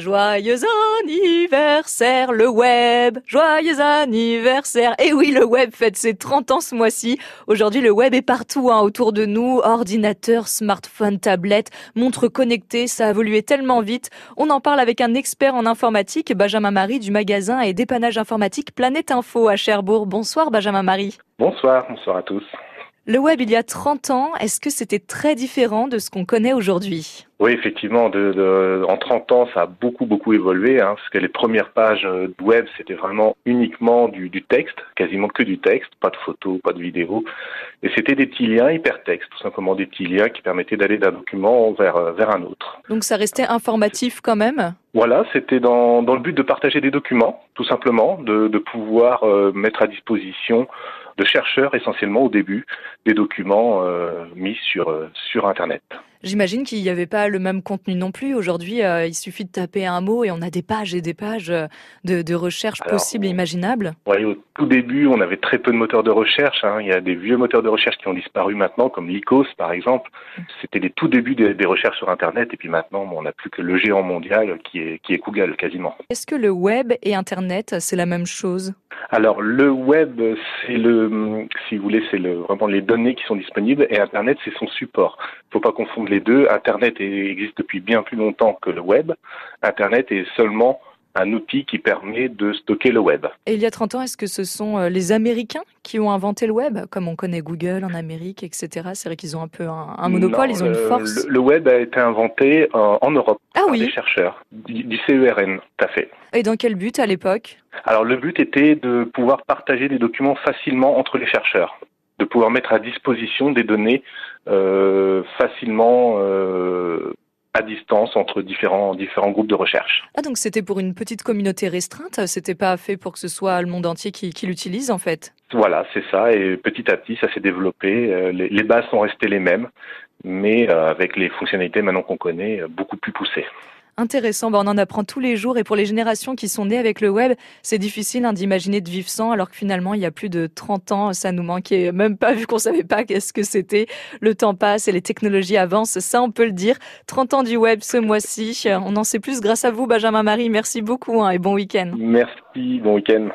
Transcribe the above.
Joyeux anniversaire le web, joyeux anniversaire. Et oui, le web fête ses 30 ans ce mois-ci. Aujourd'hui, le web est partout hein, autour de nous. Ordinateur, smartphone, tablette, montres connectées, ça a évolué tellement vite. On en parle avec un expert en informatique, Benjamin Marie du magasin et dépannage informatique Planète Info à Cherbourg. Bonsoir Benjamin Marie. Bonsoir, bonsoir à tous. Le web, il y a 30 ans, est-ce que c'était très différent de ce qu'on connaît aujourd'hui? Oui, effectivement, de, en 30 ans, ça a beaucoup, beaucoup évolué, hein, parce que les premières pages euh, web, c'était vraiment uniquement du, texte, quasiment que du texte, pas de photos, pas de vidéos, et c'était des petits liens hypertextes, tout simplement des petits liens qui permettaient d'aller d'un document vers, euh, vers un autre. Donc ça restait informatif quand même? Voilà, c'était dans, dans le but de partager des documents, tout simplement, de, de pouvoir euh, mettre à disposition de chercheurs essentiellement au début des documents euh, mis sur, euh, sur Internet. J'imagine qu'il n'y avait pas le même contenu non plus. Aujourd'hui, euh, il suffit de taper un mot et on a des pages et des pages de, de recherche possibles et imaginables. Oui, au tout début, on avait très peu de moteurs de recherche. Hein. Il y a des vieux moteurs de recherche qui ont disparu maintenant, comme Lycos par exemple. C'était les tout débuts des, des, recherches sur Internet et puis maintenant, on n'a plus que le géant mondial qui est, qui est Google quasiment. Est-ce que le web et Internet, c'est la même chose? Alors le web, c'est le, si vous voulez, c'est le, vraiment les données qui sont disponibles et Internet, c'est son support. Il ne faut pas confondre les deux. Internet existe depuis bien plus longtemps que le web. Internet est seulement un outil qui permet de stocker le web. Et il y a 30 ans, est-ce que ce sont euh, les Américains qui ont inventé le web, comme on connaît Google en Amérique, etc. C'est vrai qu'ils ont un peu un, monopole, ils ont une force. Le, web a été inventé en, en Europe ah, par des chercheurs du, du CERN, tout à fait. Et dans quel but à l'époque? Alors le but était de pouvoir partager des documents facilement entre les chercheurs, de pouvoir mettre à disposition des données euh, facilement euh, à distance entre différents différents groupes de recherche. Ah donc c'était pour une petite communauté restreinte, c'était pas fait pour que ce soit le monde entier qui, qui l'utilise en fait? Voilà, c'est ça et petit à petit ça s'est développé, euh, les, les, bases sont restées les mêmes mais avec les fonctionnalités maintenant qu'on connaît beaucoup plus poussées intéressant. on en apprend tous les jours et pour les générations qui sont nées avec le web, c'est difficile hein, d'imaginer de vivre sans alors que finalement il y a plus de 30 ans, ça nous manquait même pas vu qu'on savait pas qu'est-ce que c'était. Le temps passe et les technologies avancent, ça on peut le dire. 30 ans du web ce mois-ci, on en sait plus grâce à vous Benjamin Marie. Merci beaucoup hein, et bon week-end. Merci, bon week-end.